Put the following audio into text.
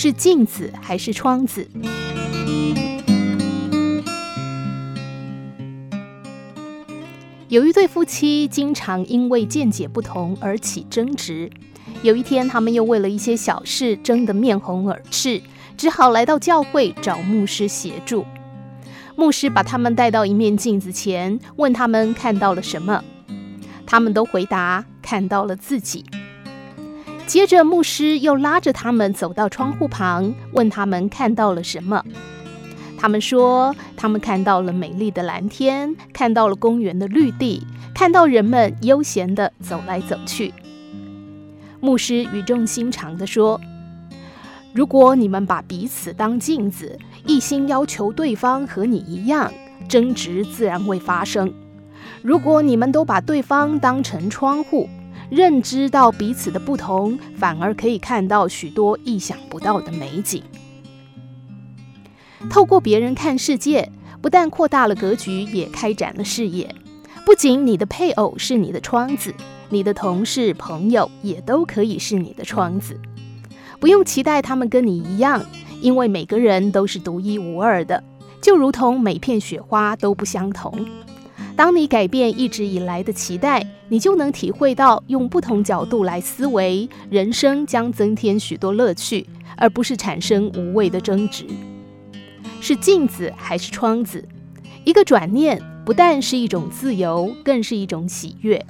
是镜子还是窗子？有一对夫妻经常因为见解不同而起争执。有一天，他们又为了一些小事争得面红耳赤，只好来到教会找牧师协助。牧师把他们带到一面镜子前，问他们看到了什么。他们都回答看到了自己。接着，牧师又拉着他们走到窗户旁，问他们看到了什么。他们说，他们看到了美丽的蓝天，看到了公园的绿地，看到人们悠闲地走来走去。牧师语重心长地说：“如果你们把彼此当镜子，一心要求对方和你一样，争执自然会发生；如果你们都把对方当成窗户，认知到彼此的不同，反而可以看到许多意想不到的美景。”透过别人看世界，不但扩大了格局，也开展了视野。不仅你的配偶是你的窗子，你的同事、朋友也都可以是你的窗子。不用期待他们跟你一样，因为每个人都是独一无二的，就如同每片雪花都不相同。当你改变一直以来的期待，你就能体会到用不同角度来思维，人生将增添许多乐趣，而不是产生无谓的争执。是镜子还是窗子？一个转念，不但是一种自由，更是一种喜悦。